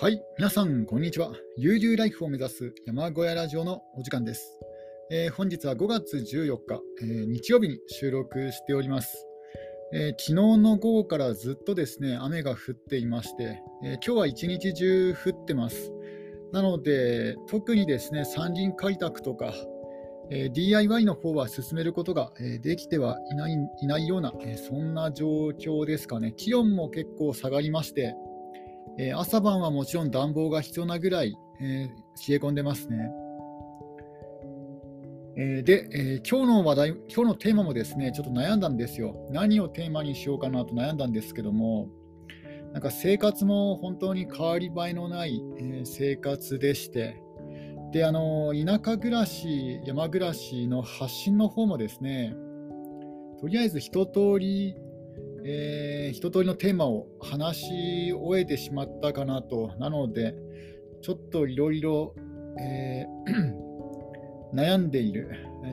はい、皆さん、こんにちは。悠々ライフを目指す山小屋ラジオのお時間です。えー本日は5月14日、えー日曜日に収録しております、えー昨日の午後からずっとですね、雨が降っていまして、えー今日は一日中降ってます。なので、特にですね、山林開拓とか、えー DIY の方は進めることが、えーできてはいないいないような、えーそんな状況ですかね。気温も結構下がりまして、え朝晩はもちろん暖房が必要なぐらい、えー冷え込んでますね。えーで、えー今日の話題、今日のテーマもですね、ちょっと悩んだんですよ。何をテーマにしようかなと悩んだんですけども、なんか生活も本当に変わり映えのない、え生活でして、で、あの田舎暮らし、山暮らしの発信の方もですね、とりあえず一通り、えー一通りのテーマを話し終えてしまったかなと、なので、ちょっといろいろ悩んでいる、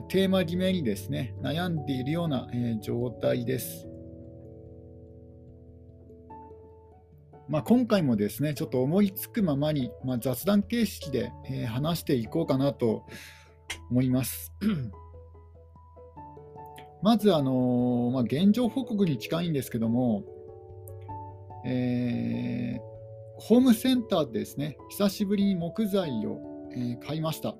テーマ決めにですね、悩んでいるような、えー状態です。まあ、今回もですね、ちょっと思いつくままに、まあ、雑談形式で、えー話していこうかなと思います。まず、あのーまあ、現状報告に近いんですけども、えーホームセンターでですね、久しぶりに木材を、えー買いました。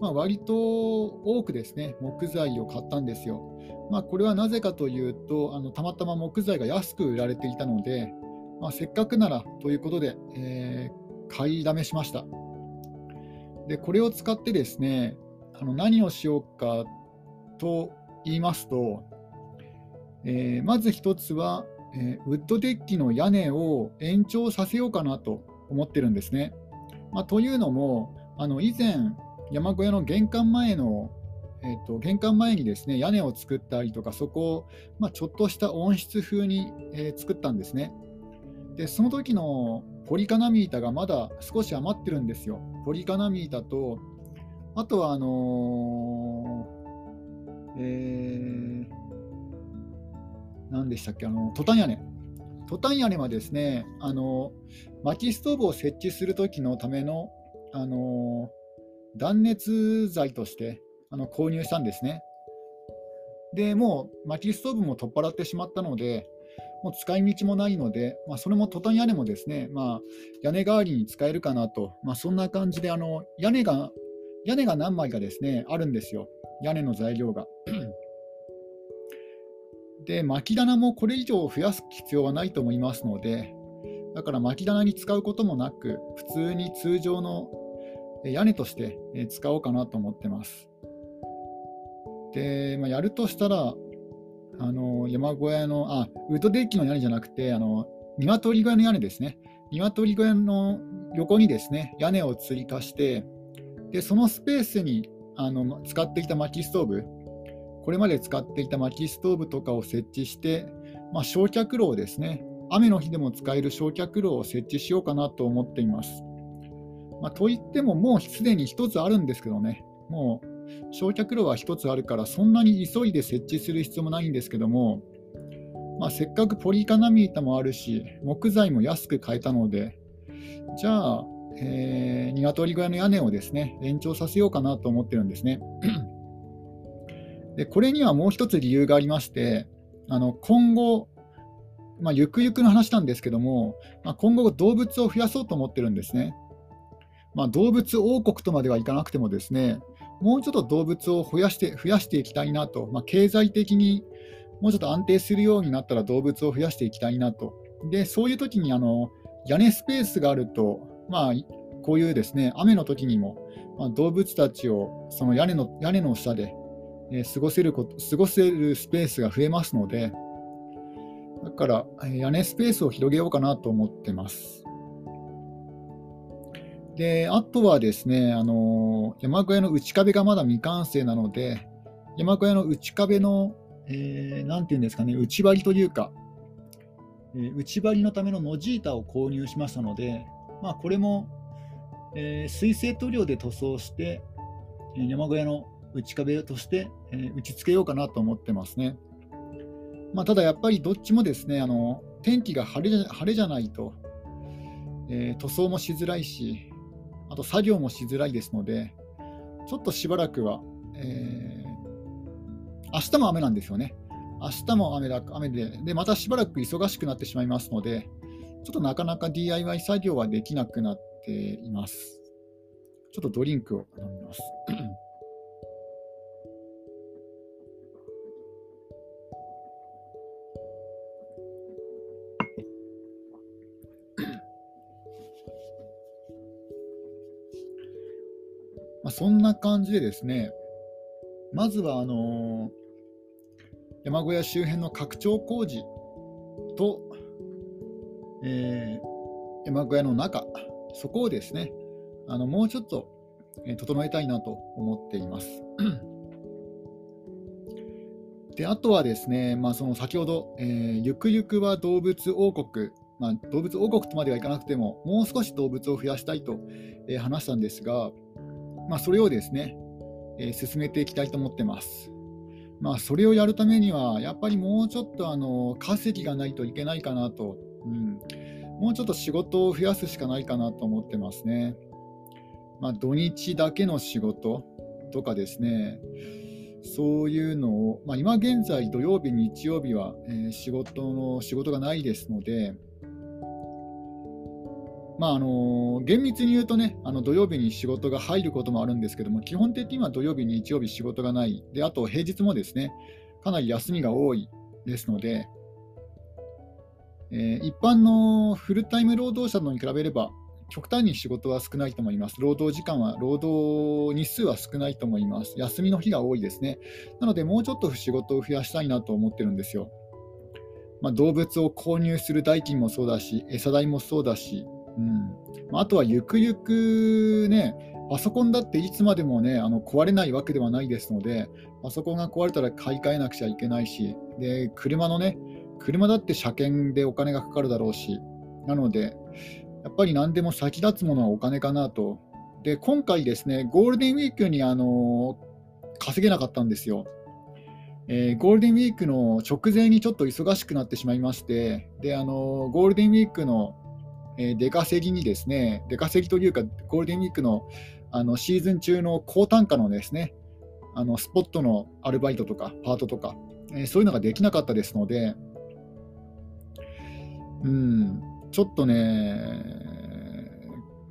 まあ、割と多くですね、木材を買ったんですよ。まあ、これはなぜかというと、あのたまたま木材が安く売られていたので、まあ、せっかくならということで、えー買いだめしました。で、これを使ってですね、あの何をしようかと言いますと、えーまず一つは、えーウッドデッキの屋根を延長させようかなと思ってるんですね。まあ、というのも、あの以前、山小屋の玄関前の、えー、と玄関前にですね屋根を作ったりとか、そこを、まあ、ちょっとした温室風に、えー作ったんですね。で、その時のポリカナミータがまだ少し余ってるんですよ。ポリカナミータと、あとはあのーえー何でしたっけ、あのトタン屋根。トタン屋根はですね、あの薪ストーブを設置するときのための、あの断熱材としてあの購入したんですね。でもう薪ストーブも取っ払ってしまったので、もう使い道もないので、まあ、それもトタン屋根もですね、まあ、屋根代わりに使えるかなと、まあ、そんな感じであの屋根が、屋根が何枚かですね、あるんですよ、屋根の材料が。で、薪棚もこれ以上増やす必要はないと思いますので、だから薪棚に使うこともなく、普通に通常の屋根として使おうかなと思ってます。で、まあ、やるとしたら、あの山小屋の、あ、ウッドデッキの屋根じゃなくて、あの鶏小屋の屋根ですね。鶏小屋の横にですね、屋根を追加して、で、そのスペースにあの使っていた薪ストーブ、これまで使っていた薪ストーブとかを設置して、まあ、焼却炉をですね、雨の日でも使える焼却炉を設置しようかなと思っています。まあ、といっても、もうすでに1つあるんですけどね、もう焼却炉は1つあるから、そんなに急いで設置する必要もないんですけども、まあ、せっかくポリカナミータもあるし、木材も安く買えたので、じゃあ、えー、鶏小屋の屋根をですね延長させようかなと思ってるんですね。でこれにはもう一つ理由がありまして、あの今後、まあ、ゆくゆくの話なんですけども、まあ、今後、動物を増やそうと思ってるんですね。まあ、動物王国とまではいかなくてもですね、もうちょっと動物を増やして増やしていきたいなと、まあ、経済的にもうちょっと安定するようになったら動物を増やしていきたいなと。で、そういう時にあの屋根スペースがあると、まあ、こういうですね雨の時にも、まあ、動物たちをその屋根の屋根の下で、えー過ごせること過ごせるスペースが増えますので、だからえー屋根スペースを広げようかなと思ってます。で、あとはですね、あの山小屋の内壁がまだ未完成なので、山小屋の内壁の、えーていうんですかね、内張りというか、えー内張りのためのノジータを購入しましたので、まあ、これも、えー水性塗料で塗装して、えー山小屋の内壁として、えー打ち付けようかなと思ってますね。まあ、ただやっぱりどっちもですね、あの天気が晴れじゃ晴れじゃないと、え、塗装もしづらいし、あと作業もしづらいですので、ちょっとしばらくは、えー、明日も雨なんですよね。明日も雨だ雨でで、またしばらく忙しくなってしまいますので、ちょっとなかなか DIY 作業はできなくなっています。ちょっとドリンクを飲みます。まあ、そんな感じでですね、まずはあの山小屋周辺の拡張工事と、えー、山小屋の中、そこをですね、あのもうちょっと、え、整えたいなと思っています。であとはですね、まあ、その先ほど、えー、ゆくゆくは動物王国、まあ、動物王国とまではいかなくても、もう少し動物を増やしたいと、えー、話したんですが、まあ、それをですね、えー、進めていきたいと思ってます。まあ、それをやるためには、やっぱりもうちょっとあの稼ぎがないといけないかなと、うん、もうちょっと仕事を増やすしかないかなと思ってますね。まあ、土日だけの仕事とかですね、そういうのを、まあ、今現在、土曜日、日曜日は、えー、仕事の仕事がないですので、まああの厳密に言うとね、あの土曜日に仕事が入ることもあるんですけども、基本的には土曜日、日曜日仕事がない、であと平日もですね、かなり休みが多いですので、えー、一般のフルタイム労働者のに比べれば、極端に仕事は少ないと思います。労働時間は、労働日数は少ないと思います。休みの日が多いですね。なので、もうちょっと仕事を増やしたいなと思ってるんですよ。まあ、動物を購入する代金もそうだし、餌代もそうだし、うん、あとはゆくゆくね、パソコンだっていつまでもね、あの壊れないわけではないですので、パソコンが壊れたら買い替えなくちゃいけないし、で車のね、車だって車検でお金がかかるだろうし、なので、やっぱり何でも先立つものはお金かなと。で、今回ですね、ゴールデンウィークにあの稼げなかったんですよ。えー、ゴールデンウィークの直前にちょっと忙しくなってしまいまして、であのゴールデンウィークのえ出稼ぎにですね、出稼ぎというか、ゴールデンウィークのあのシーズン中の高単価のですね、あのスポットのアルバイトとかパートとか、えー、そういうのができなかったですので、うん、ちょっとね、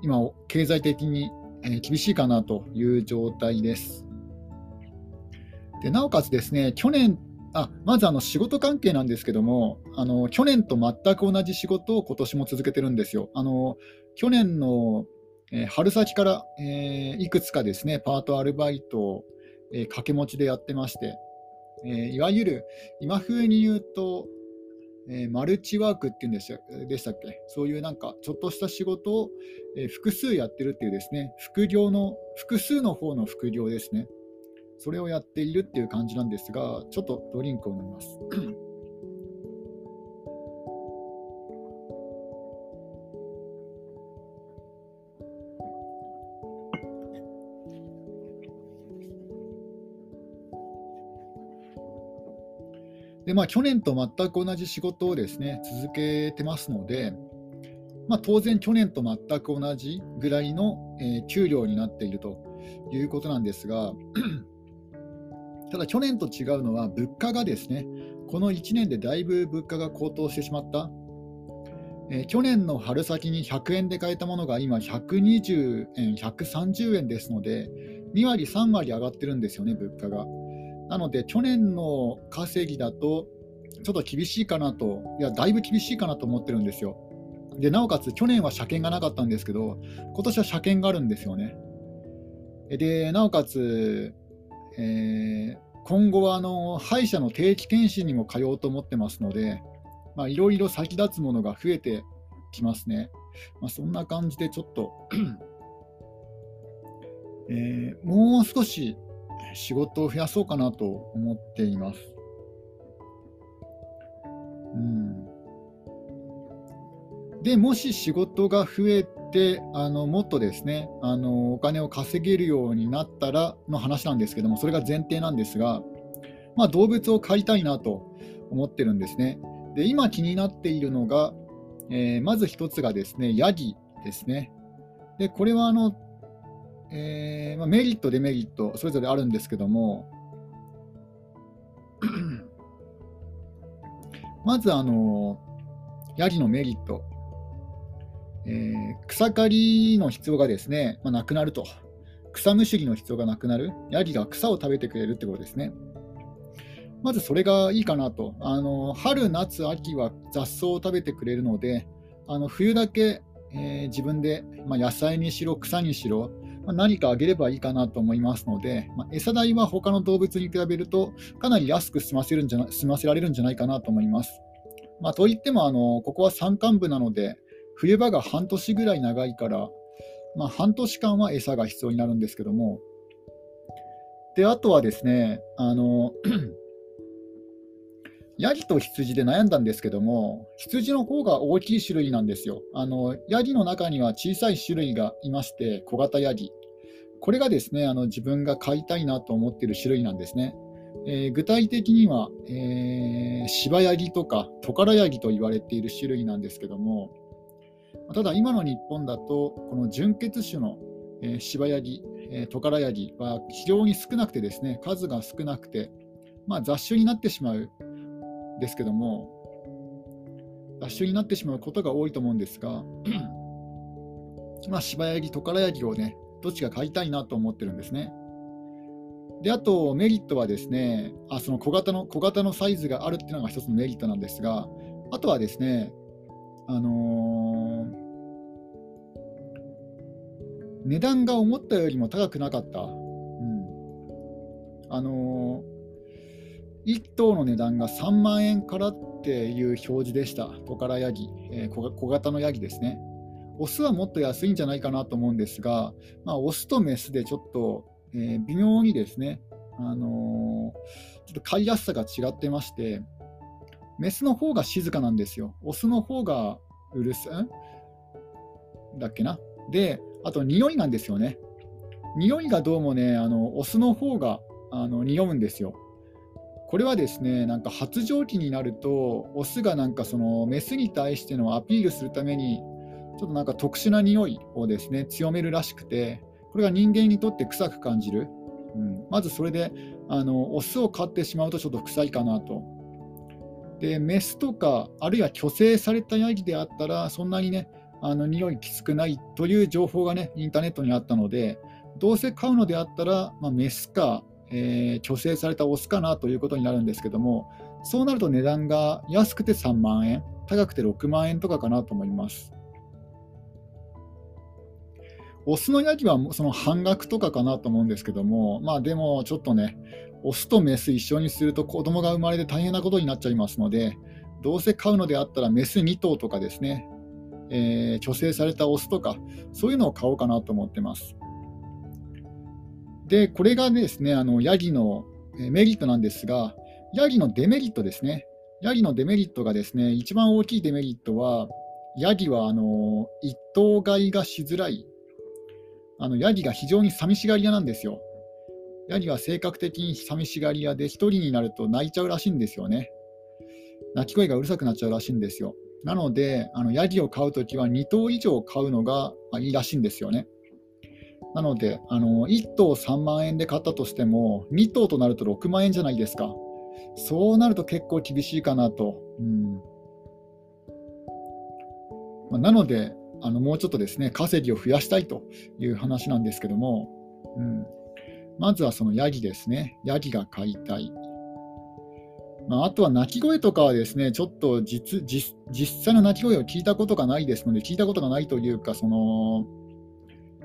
今、経済的に厳しいかなという状態です。でなおかつですね、去年あまずあの仕事関係なんですけども、あの去年と全く同じ仕事を今年も続けてるんですよ。あの去年の、え、春先から、えー、いくつかですね、パート、アルバイトを、えー、掛け持ちでやってまして、えいわゆる今風に言うと、えマルチワークっていうんでしたでしたっけ、そういうなんかちょっとした仕事を、え複数やってるっていうですね、副業の、複数の方の副業ですね。それをやっているっていう感じなんですが、ちょっとドリンクを飲みます。まあ、去年と全く同じ仕事をですね続けてますので、まあ、当然、去年と全く同じぐらいの、えー、給料になっているということなんですが、ただ去年と違うのは物価がですね、この1年でだいぶ物価が高騰してしまった。えー、去年の春先に100円で買えたものが今120円、130円ですので、2割、3割上がってるんですよね、物価が。なので、去年の稼ぎだと、ちょっと厳しいかなと、いや、だいぶ厳しいかなと思ってるんですよ。で、なおかつ、去年は車検がなかったんですけど、今年は車検があるんですよね。で、なおかつ、えー、今後はあの歯医者の定期検診にも通おうと思ってますので、まあいろいろ先立つものが増えてきますね。まあ、そんな感じでちょっと えー、もう少し仕事を増やそうかなと思っています。うん、でもし仕事が増えてあのもっとですねあのお金を稼げるようになったらの話なんですけどもそれが前提なんですが、まあ、動物を飼いたいなと思ってるんですね。で今気になっているのが、えー、まず1つがですねヤギですね。で、これはあの、えーまあ、メリット、デメリット、それぞれあるんですけども、まず、あの、ヤギのメリット、えー、草刈りの必要がですね、まあ、なくなると。草むしりの必要がなくなる。ヤギが草を食べてくれるってことですね。まずそれがいいかなと。あの春、夏、秋は雑草を食べてくれるので、あの冬だけ、えー、自分で、まあ、野菜にしろ、草にしろ、ま、何かあげればいいかなと思いますので、まあ、餌代は他の動物に比べるとかなり安く済ませるんじゃな済ませられるんじゃないかなと思います。まあ、といってもあの、ここは山間部なので、冬場が半年ぐらい長いから、まあ、半年間は餌が必要になるんですけども、であとはですね、あの ヤギと羊で悩んだんですけども、羊の方が大きい種類なんですよ。あのヤギの中には小さい種類がいまして、小型ヤギ。これがですね、あの自分が飼いたいなと思っている種類なんですね。えー、具体的には、えー、芝ヤギとかトカラヤギと言われている種類なんですけども、ただ今の日本だと、この純血種の、えー、芝ヤギ、えー、トカラヤギは非常に少なくてですね、数が少なくて、まあ、雑種になってしまうんですけども、雑種になってしまうことが多いと思うんですが、まあ、柴ヤギ、トカラヤギをね、どっちか買いたいなと思ってるんですね。で、あとメリットはですね、あその小型の小型のサイズがあるっていうのが一つのメリットなんですが、あとはですね、あのー、値段が思ったよりも高くなかった。うん、あのー1頭の値段が3万円からっていう表示でした、トカラヤギ、えー、小型のヤギですね。オスはもっと安いんじゃないかなと思うんですが、まあ、オスとメスでちょっと、えー、微妙にですね、あのー、ちょっと飼いやすさが違ってまして、メスの方が静かなんですよ。オスの方がうるさいだっけな？で、あと匂いなんですよね。匂いがどうもね、あのオスの方があの匂うんですよ。これはですね、なんか発情期になると、オスがなんかそのメスに対してのアピールするために、ちょっとなんか特殊な匂いをですね、強めるらしくて、これが人間にとって臭く感じる。うん、まずそれで、あのオスを飼ってしまうとちょっと臭いかなと。で、メスとか、あるいは虚勢されたヤギであったら、そんなにね、あの匂いきつくないという情報がね、インターネットにあったので、どうせ飼うのであったら、まあ、メスかえー、虚勢されたオスかなということになるんですけども、そうなると値段が安くて3万円、高くて6万円とかかなと思います。オスのヤギはその半額とかかなと思うんですけども、まあでもちょっとね、オスとメス一緒にすると子供が生まれて大変なことになっちゃいますので、どうせ飼うのであったらメス2頭とかですね、えー、虚勢されたオスとか、そういうのを買おうかなと思ってます。で、これがですね、あのヤギのメリットなんですが、ヤギのデメリットですね。ヤギのデメリットがですね、一番大きいデメリットは、ヤギはあの一頭買いがしづらい。あのヤギが非常に寂しがり屋なんですよ。ヤギは性格的に寂しがり屋で、1人になると泣いちゃうらしいんですよね。鳴き声がうるさくなっちゃうらしいんですよ。なので、あのヤギを飼うときは2頭以上飼うのがいいらしいんですよね。なので、あの1頭3万円で買ったとしても、2頭となると6万円じゃないですか。そうなると結構厳しいかなと。うんまあ、なのであの、もうちょっとですね、稼ぎを増やしたいという話なんですけども、うん、まずはそのヤギですね。ヤギが飼いたい。まあ、あとは鳴き声とかはですね、ちょっと実実際の鳴き声を聞いたことがないですので、聞いたことがないというか、その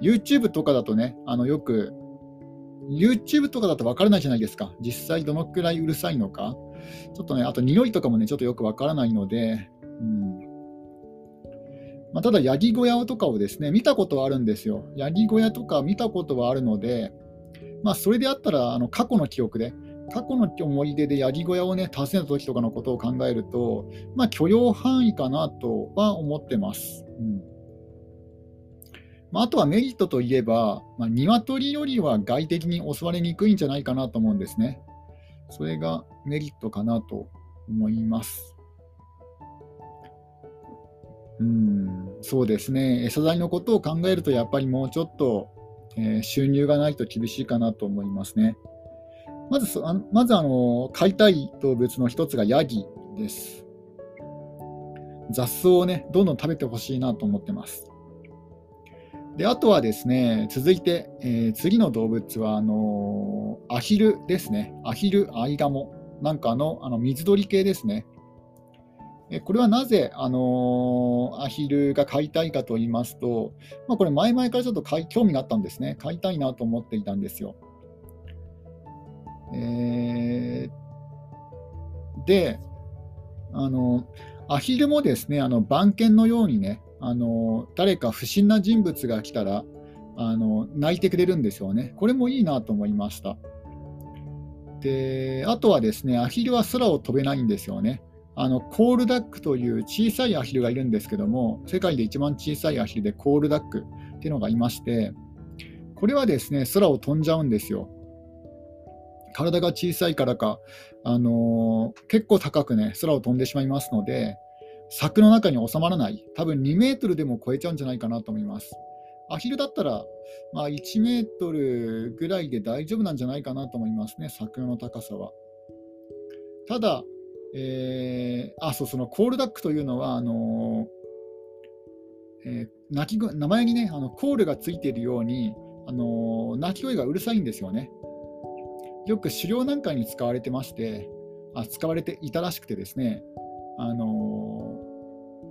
YouTube とかだとね、あのよく、YouTube とかだと分からないじゃないですか。実際どのくらいうるさいのか。ちょっとね、あと匂いとかもね、ちょっとよく分からないので、うんまあ、ただ、ヤギ小屋とかをですね、見たことはあるんですよ。ヤギ小屋とか見たことはあるので、まあ、それであったら、あの過去の記憶で、過去の思い出でヤギ小屋をね、訪ねた時とかのことを考えると、まあ、許容範囲かなとは思ってます。うんまあ、あとはメリットといえば、まあ、鶏よりは外敵に襲われにくいんじゃないかなと思うんですね。それがメリットかなと思います。うんそうですね、餌代のことを考えると、やっぱりもうちょっと、えー、収入がないと厳しいかなと思いますね。まず、あまずあの飼いたい動物の一つがヤギです。雑草をね、どんどん食べてほしいなと思ってます。であとはですね、続いて、えー、次の動物はあのー、アヒルですね。アヒル、アイガモなんかのあの水鳥系ですね。これはなぜ、あの、アヒルが飼いたいかと言いますと、まあ、これ、前々からちょっと興味があったんですね。飼いたいなと思っていたんですよ。えー、で、あのアヒルもですね、あの番犬のようにね、あの誰か不審な人物が来たらあの泣いてくれるんですよね。これもいいなと思いました。であとはですね、アヒルは空を飛べないんですよね。あのコールダックという小さいアヒルがいるんですけども、世界で一番小さいアヒルでコールダックっていうのがいまして、これはですね空を飛んじゃうんですよ。体が小さいからか、あのー、結構高くね空を飛んでしまいますので、柵の中に収まらない、多分2メートルでも超えちゃうんじゃないかなと思います。アヒルだったら、まあ、1メートルぐらいで大丈夫なんじゃないかなと思いますね、柵の高さは。ただ、えー、あ、そう、そのコールダックというのは、あのえー、鳴き名前にね、あのコールがついているように、あの鳴き声がうるさいんですよね。よく狩猟なんかに使われてまして、あ使われていたらしくてですね、あの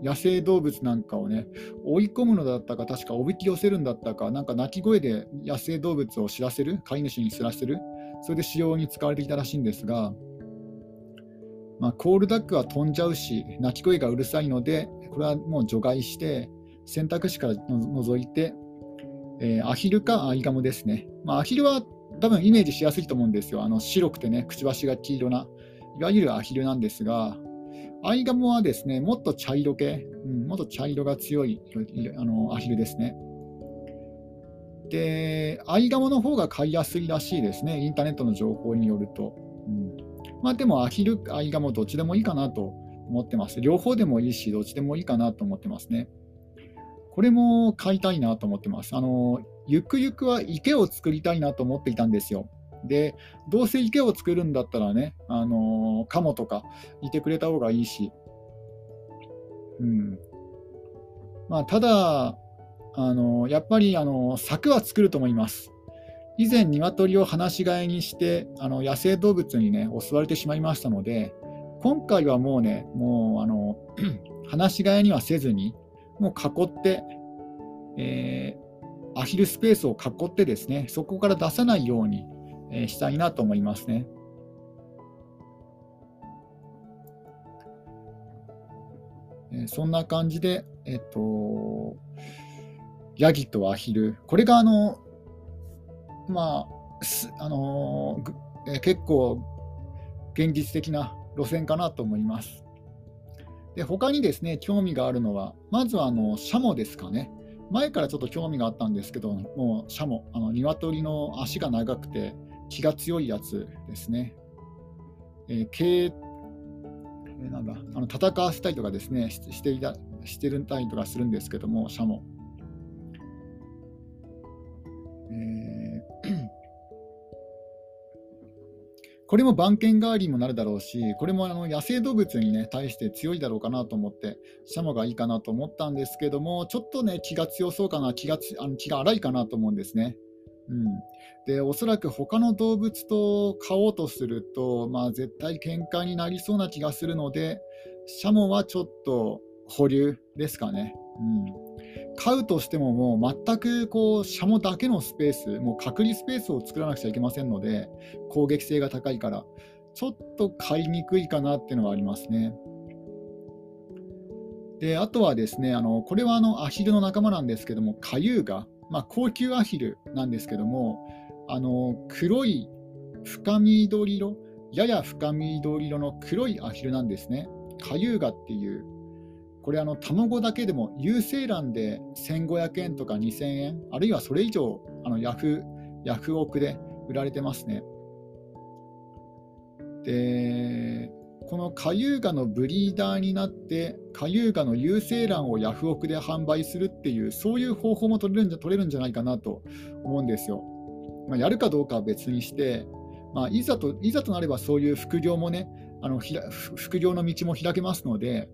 野生動物なんかをね、追い込むのだったか、確かおびき寄せるんだったか、なんか鳴き声で野生動物を知らせる、飼い主に知らせる、それで使用に使われていたらしいんですが、まあ、コールダックは飛んじゃうし、鳴き声がうるさいので、これはもう除外して、選択肢から除いて、えー、アヒルかアイガモですね。まあ、アヒルは多分イメージしやすいと思うんですよ。あの白くてね、くちばしが黄色な、いわゆるアヒルなんですが、アイガモはですね、もっと茶色系、うん、もっと茶色が強いあのアヒルですね。で、アイガモの方が飼いやすいらしいですね、インターネットの情報によると。まあ、でもアヒル、アイガモどっちでもいいかなと思ってます。両方でもいいし、どっちでもいいかなと思ってますね。これも買いたいなと思ってます。あのゆくゆくは池を作りたいなと思っていたんですよ。で、どうせ池を作るんだったらね、あのカモとかいてくれた方がいいし、うん。まあ、ただ、あのやっぱりあの柵は作ると思います。以前、鶏を放し飼いにして、あの野生動物にね、襲われてしまいましたので、今回はもうね、もうあの 放し飼いにはせずに、もう囲って、えー、アヒルスペースを囲ってですね、そこから出さないように、えー、したいなと思いますね。そんな感じで、えっと、ヤギとアヒル、これがあのまあ、あのー、結構現実的な路線かなと思います。で他にですね興味があるのは、まずはあのシャモですかね。前からちょっと興味があったんですけど、もうシャモ、あの鶏の足が長くて気が強いやつですね。えー、えなんだあの戦わせたりとかですねしていたしてるたりとかするんですけども、シャモ。これも番犬代わりにもなるだろうし、これもあの野生動物に、ね、対して強いだろうかなと思って、シャモがいいかなと思ったんですけども、ちょっとね、気が強そうかな、気があの気が荒いかなと思うんですね。うん、でおそらく他の動物と飼おうとすると、まあ、絶対喧嘩になりそうな気がするので、シャモはちょっと保留ですかね。うん飼うとしてももう全くこうシャモだけのスペース、もう隔離スペースを作らなくちゃいけませんので、攻撃性が高いから、ちょっと飼いにくいかなっていうのがありますね。であとはですね、あのこれはあのアヒルの仲間なんですけども、カユーガ、まあ、高級アヒルなんですけども、あの黒い深緑色、やや深緑色の黒いアヒルなんですね。カユーガっていうこれあの卵だけでも有精卵で1500円とか2000円あるいはそれ以上あのヤフヤフオクで売られてますねでこのカユーガのブリーダーになって、カユーガの有精卵をヤフオクで販売するっていう、そういう方法も取れるんじゃ取れるんじゃないかなと思うんですよ。まあ、やるかどうかは別にして、まあ、いざといざとなればそういう副業もね、あの副業の道も開けますので、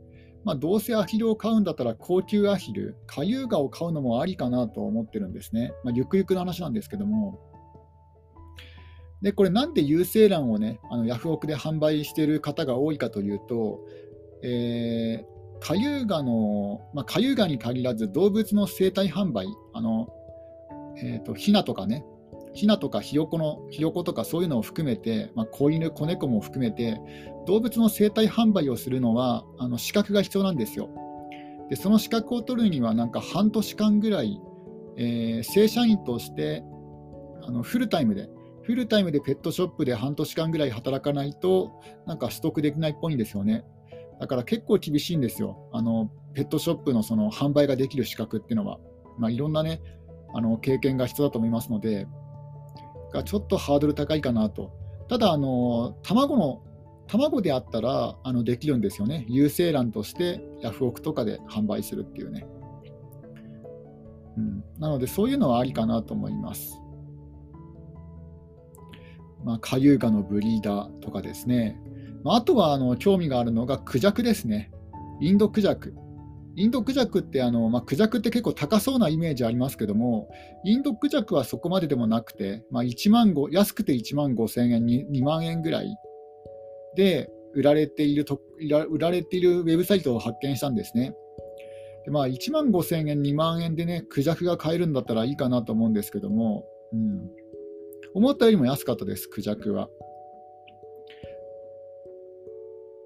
まあ、どうせアヒルを飼うんだったら高級アヒル、カユーガを飼うのもありかなと思ってるんですね。まあ、ゆくゆくの話なんですけども。で、これなんで有精卵をね、あのヤフオクで販売している方が多いかというと、えー、カユーガの、まあ、カユーガに限らず動物の生体販売、あの、えーと、ヒナとかね、ヒナとかひよこのひよことかそういうのを含めて、まあ、子犬、子猫も含めて、動物の生体販売をするのはあの資格が必要なんですよ。でその資格を取るには、なんか半年間ぐらい、えー、正社員としてあのフルタイムでフルタイムでペットショップで半年間ぐらい働かないと、なんか取得できないっぽいんですよね。だから結構厳しいんですよ。あのペットショップのその販売ができる資格っていうのは。まあ、いろんなね、あの経験が必要だと思いますので、がちょっとハードル高いかなと。ただ、あの卵の卵であったらあのできるんですよね。有精卵としてヤフオクとかで販売するっていうね。うん、なので、そういうのはありかなと思います。まあ、カユーガのブリーダーとかですね、まあ、あとはあの興味があるのがクジャクですね、インドクジャク。インドクジャクってあの、まあ、クジャクって結構高そうなイメージありますけども、インドクジャクはそこまででもなくて、まあ、1万5安くて1万5千円に2万円ぐらいで売られていると売られているウェブサイトを発見したんですね。でまあ、1万5千円、2万円でね、クジャクが買えるんだったらいいかなと思うんですけども、うん思ったよりも安かったです、クジャクは。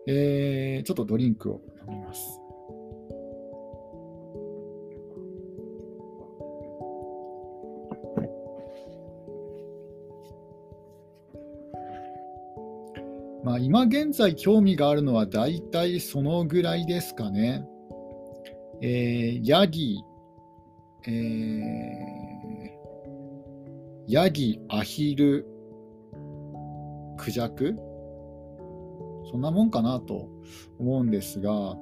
えー、ちょっとドリンクを飲みます。今現在興味があるのは大体そのぐらいですかね。えー、ヤギ、えー、ヤギ、アヒル、クジャク？そんなもんかなと思うんですが、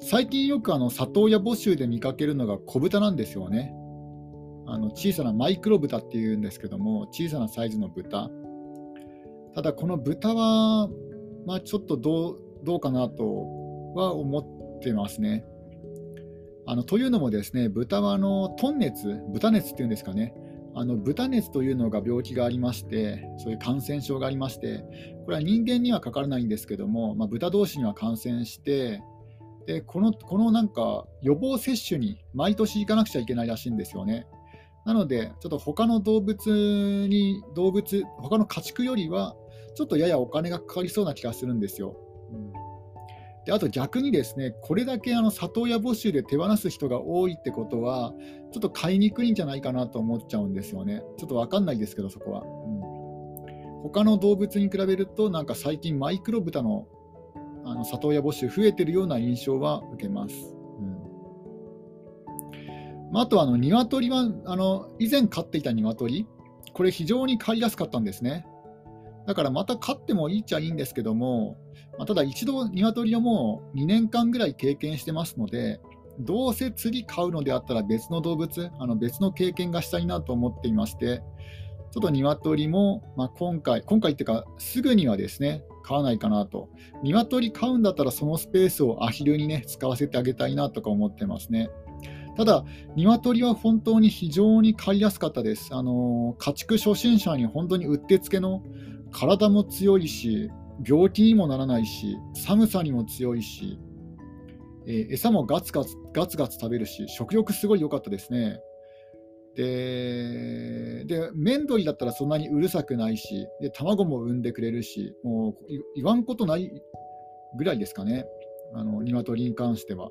最近よくあの里親募集で見かけるのが子豚なんですよね。あの小さなマイクロ豚っていうんですけども、小さなサイズの豚。ただ、この豚は、まあ、ちょっとどうどうかなとは思ってますね。あのというのもですね、豚はあのトン熱、豚熱っていうんですかね、あの豚熱というのが病気がありまして、そういう感染症がありまして、これは人間にはかからないんですけども、まあ、豚同士には感染して、でこのこのなんか予防接種に毎年行かなくちゃいけないらしいんですよね。なので、ちょっと他の動物に、動物、他の家畜よりは、ちょっとややお金がかかりそうな気がするんですよ。うんであと逆にですね、これだけあの里親募集で手放す人が多いってことは、ちょっと買いにくいんじゃないかなと思っちゃうんですよね。ちょっと分かんないですけど、そこは。うん、他の動物に比べると、なんか最近マイクロ豚のあの里親募集増えてるような印象は受けます。うんまあ、とはあの鶏はあの以前飼っていた鶏、これ非常に飼いやすかったんですね。だからまた飼ってもいいっちゃいいんですけども、まあ、ただ一度鶏をもう2年間ぐらい経験してますので、どうせ次飼うのであったら別の動物、あの別の経験がしたいなと思っていまして、ちょっと鶏も、まあ、今回、今回っていうか、すぐにはですね、飼わないかなと。鶏飼うんだったらそのスペースをアヒルにね、使わせてあげたいなとか思ってますね。ただ、鶏は本当に非常に飼いやすかったです。あの家畜初心者に本当にうってつけの体も強いし、病気にもならないし、寒さにも強いし、えー、餌もガツガツガツガツ食べるし、食欲すごい良かったですね。で、でメンドリだったらそんなにうるさくないし、で卵も産んでくれるし、もう言わんことないぐらいですかね、あの鶏に関しては。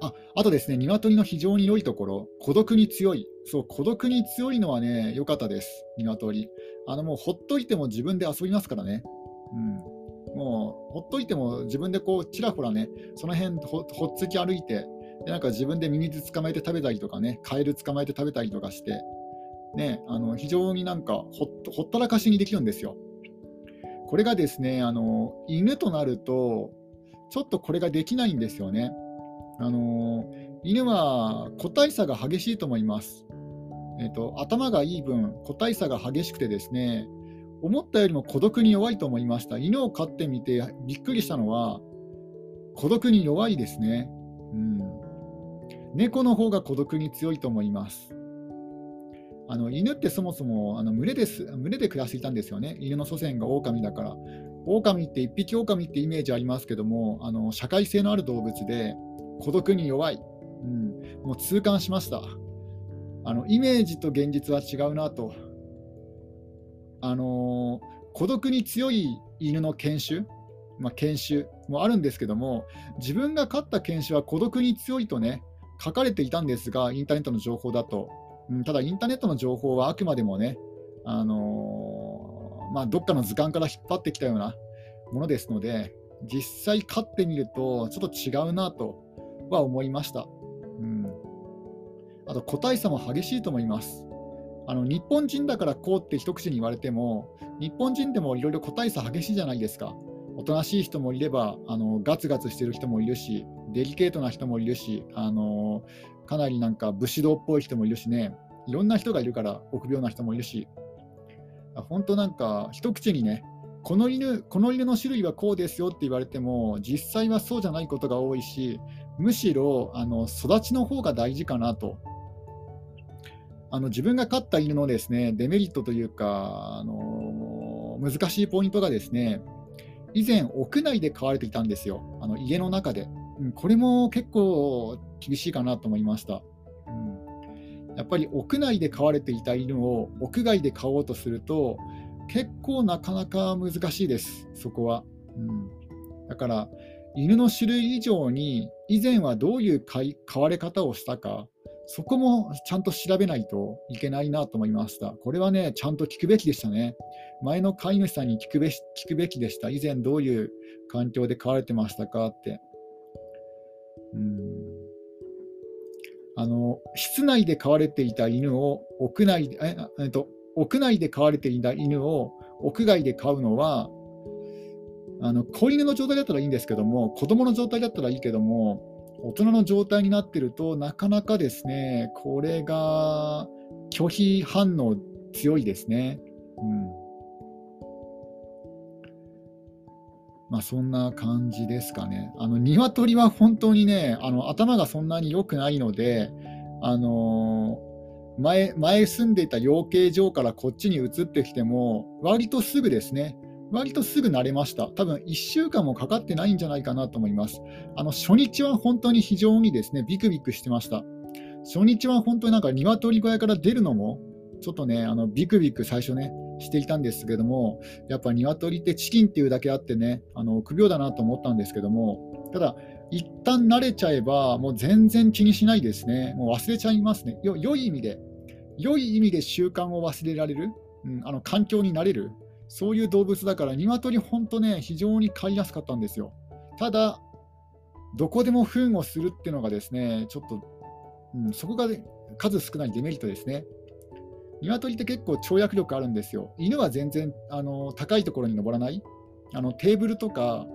ああとですね、鶏の非常に良いところ、孤独に強い。そう、孤独に強いのはね、良かったです、鶏。あのもうほっといても自分で遊びますからね。うん、もうほっといても自分でこうちらほらね、その辺ほほっつき歩いて、でなんか自分でミミズ捕まえて食べたりとかね、カエル捕まえて食べたりとかして、ね、あの非常になんかほほったらかしにできるんですよ。これがですねあの犬となると、ちょっとこれができないんですよね。あの犬は個体差が激しいと思います。えーと、頭がいい分、個体差が激しくてですね、思ったよりも孤独に弱いと思いました。犬を飼ってみてびっくりしたのは、孤独に弱いですね。うん、猫の方が孤独に強いと思います。あの犬ってそもそもあの群れです群れで暮らしていたんですよね。犬の祖先が狼だから。狼って一匹狼ってイメージありますけども、あの社会性のある動物で孤独に弱い、うん、もう痛感しました。あのイメージと現実は違うなと。あの孤独に強い犬の犬種、まあ、犬種もあるんですけども、自分が飼った犬種は孤独に強いとね、書かれていたんですが、インターネットの情報だと。うん、ただ、インターネットの情報はあくまでもね、あの、まあ、どっかの図鑑から引っ張ってきたようなものですので、実際飼ってみると、ちょっと違うなとは思いました。あと、個体差も激しいと思います。あの日本人だからこうって一口に言われても、日本人でもいろいろ個体差激しいじゃないですか。おとなしい人もいればあのガツガツしてる人もいるしデリケートな人もいるしあのかなりなんか武士道っぽい人もいるしねいろんな人がいるから臆病な人もいるし本当なんか一口にねこの犬この犬の種類はこうですよって言われても実際はそうじゃないことが多いしむしろあの育ちの方が大事かなとあの自分が飼った犬のですねデメリットというかあの難しいポイントがですね以前、屋内で飼われていたんですよ、あの家の中で、うん。これも結構厳しいかなと思いました。うん、やっぱり屋内で飼われていた犬を屋外で飼おうとすると、結構なかなか難しいです、そこは。うん、だから、犬の種類以上に以前はどういう飼われ方をしたか、そこもちゃんと調べないといけないなと思いました。これはね、ちゃんと聞くべきでしたね。前の飼い主さんに聞くべ聞くべきでした。以前どういう環境で飼われてましたかって。うんあの室内で飼われていた犬を屋内でええっと、屋内で飼われていた犬を屋外で飼うのはあの子犬の状態だったらいいんですけども子供の状態だったらいいけども大人の状態になってるとなかなかですねこれが拒否反応強いですね。うんまあ、そんな感じですかね。あの鶏は本当にねあの頭がそんなに良くないので、あのー、前前住んでいた養鶏場からこっちに移ってきても割とすぐですね割とすぐ慣れました。多分1週間もかかってないんじゃないかなと思います。あの初日は本当に非常にですね、ビクビクしてました。初日は本当になんか鶏小屋から出るのも、ちょっとね、あのビクビク最初ね、していたんですけども、やっぱ鶏ってチキンっていうだけあってね、あの臆病だなと思ったんですけども、ただ、一旦慣れちゃえば、もう全然気にしないですね。もう忘れちゃいますね。よ良い意味で、良い意味で習慣を忘れられる、うん、あの環境になれる。そういう動物だから、鶏、本当ね、非常に飼いやすかったんですよ。ただ、どこでも糞をするっていうのがですね、ちょっと、うん、そこが、ね、数少ないデメリットですね。鶏って結構跳躍力あるんですよ。犬は全然あの高いところに登らない。あのテーブルとか、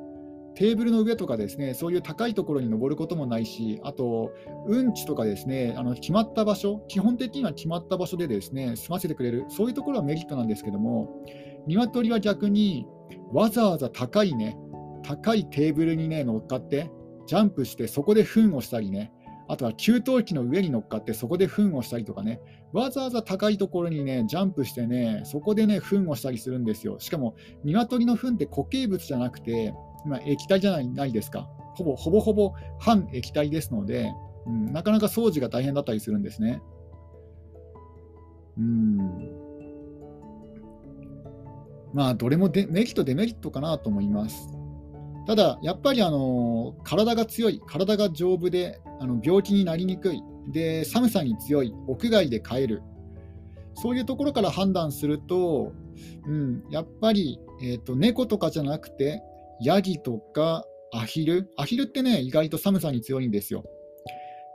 テーブルの上とかですね、そういう高いところに登ることもないし、あと、うんちとかですね、あの決まった場所、基本的には決まった場所でですね、済ませてくれる、そういうところはメリットなんですけども、鶏は逆にわざわざ高いね、高いテーブルにね、乗っかって、ジャンプして、そこで糞をしたりね、あとは給湯器の上に乗っかって、そこで糞をしたりとかね、わざわざ高いところにね、ジャンプしてね、そこでね、糞をしたりするんですよ。しかも、鶏の糞って固形物じゃなくて、ま、液体じゃないないですか。ほぼほぼほぼ半液体ですので、うん、なかなか掃除が大変だったりするんですね。うんまあ、どれもデメリット、デメリットかなと思います。ただ、やっぱりあの体が強い、体が丈夫であの病気になりにくいで、寒さに強い、屋外で飼える、そういうところから判断すると、うん、やっぱり、えーと、猫とかじゃなくて、ヤギとかアヒル、アヒルってね、意外と寒さに強いんですよ。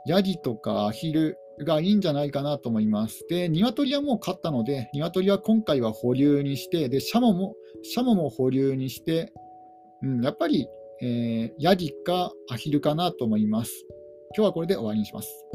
ヤギとかアヒル、がいいんじゃないかなと思います。で、鶏はもう買ったので、鶏は今回は保留にして、で、シャモも、シャモも保留にして、うん、やっぱり、えー、ヤギかアヒルかなと思います。今日はこれで終わりにします。